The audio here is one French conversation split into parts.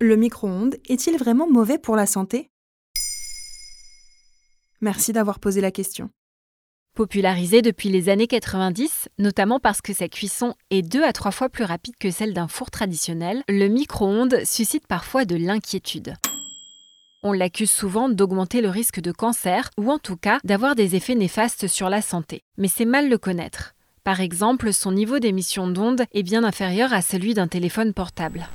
Le micro-ondes est-il vraiment mauvais pour la santé? Merci d'avoir posé la question. Popularisé depuis les années 90, notamment parce que sa cuisson est deux à trois fois plus rapide que celle d'un four traditionnel, le micro-ondes suscite parfois de l'inquiétude. On l'accuse souvent d'augmenter le risque de cancer ou en tout cas d'avoir des effets néfastes sur la santé. Mais c'est mal le connaître. Par exemple, son niveau d'émission d'ondes est bien inférieur à celui d'un téléphone portable.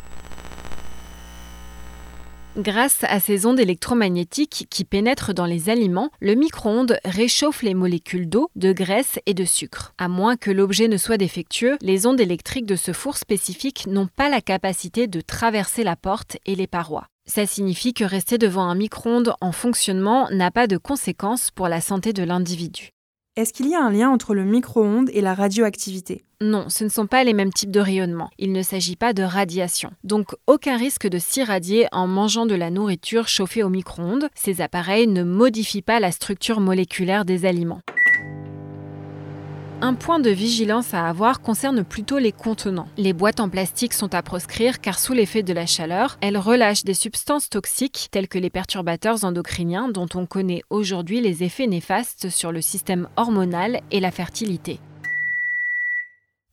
Grâce à ces ondes électromagnétiques qui pénètrent dans les aliments, le micro-ondes réchauffe les molécules d'eau, de graisse et de sucre. À moins que l'objet ne soit défectueux, les ondes électriques de ce four spécifique n'ont pas la capacité de traverser la porte et les parois. Ça signifie que rester devant un micro-ondes en fonctionnement n'a pas de conséquences pour la santé de l'individu. Est-ce qu'il y a un lien entre le micro-ondes et la radioactivité? Non, ce ne sont pas les mêmes types de rayonnement. Il ne s'agit pas de radiation. Donc aucun risque de s'irradier en mangeant de la nourriture chauffée au micro-ondes. Ces appareils ne modifient pas la structure moléculaire des aliments. Un point de vigilance à avoir concerne plutôt les contenants. Les boîtes en plastique sont à proscrire car sous l'effet de la chaleur, elles relâchent des substances toxiques telles que les perturbateurs endocriniens dont on connaît aujourd'hui les effets néfastes sur le système hormonal et la fertilité.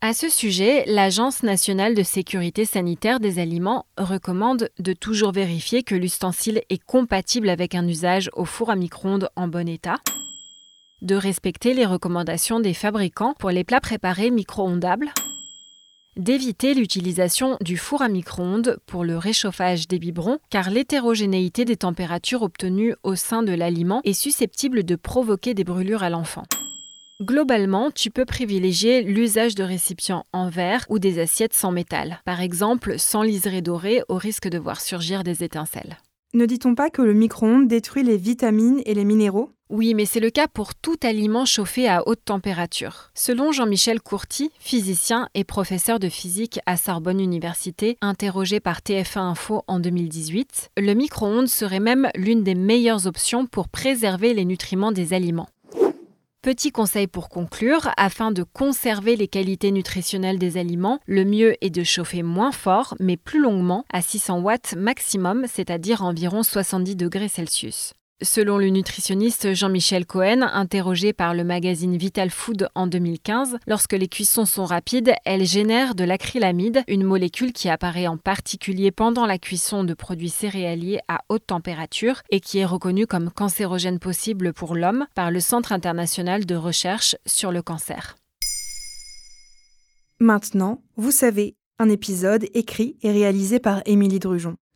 À ce sujet, l'Agence nationale de sécurité sanitaire des aliments recommande de toujours vérifier que l'ustensile est compatible avec un usage au four à micro-ondes en bon état, de respecter les recommandations des fabricants pour les plats préparés micro-ondables, d'éviter l'utilisation du four à micro-ondes pour le réchauffage des biberons, car l'hétérogénéité des températures obtenues au sein de l'aliment est susceptible de provoquer des brûlures à l'enfant. Globalement, tu peux privilégier l'usage de récipients en verre ou des assiettes sans métal, par exemple sans liseré doré au risque de voir surgir des étincelles. Ne dit-on pas que le micro-ondes détruit les vitamines et les minéraux? Oui, mais c'est le cas pour tout aliment chauffé à haute température. Selon Jean-Michel Courty, physicien et professeur de physique à Sorbonne Université, interrogé par TF1 Info en 2018, le micro-ondes serait même l'une des meilleures options pour préserver les nutriments des aliments. Petit conseil pour conclure, afin de conserver les qualités nutritionnelles des aliments, le mieux est de chauffer moins fort mais plus longuement à 600 watts maximum, c'est-à-dire environ 70 degrés Celsius. Selon le nutritionniste Jean-Michel Cohen, interrogé par le magazine Vital Food en 2015, lorsque les cuissons sont rapides, elles génèrent de l'acrylamide, une molécule qui apparaît en particulier pendant la cuisson de produits céréaliers à haute température et qui est reconnue comme cancérogène possible pour l'homme par le Centre international de recherche sur le cancer. Maintenant, vous savez, un épisode écrit et réalisé par Émilie Drujon.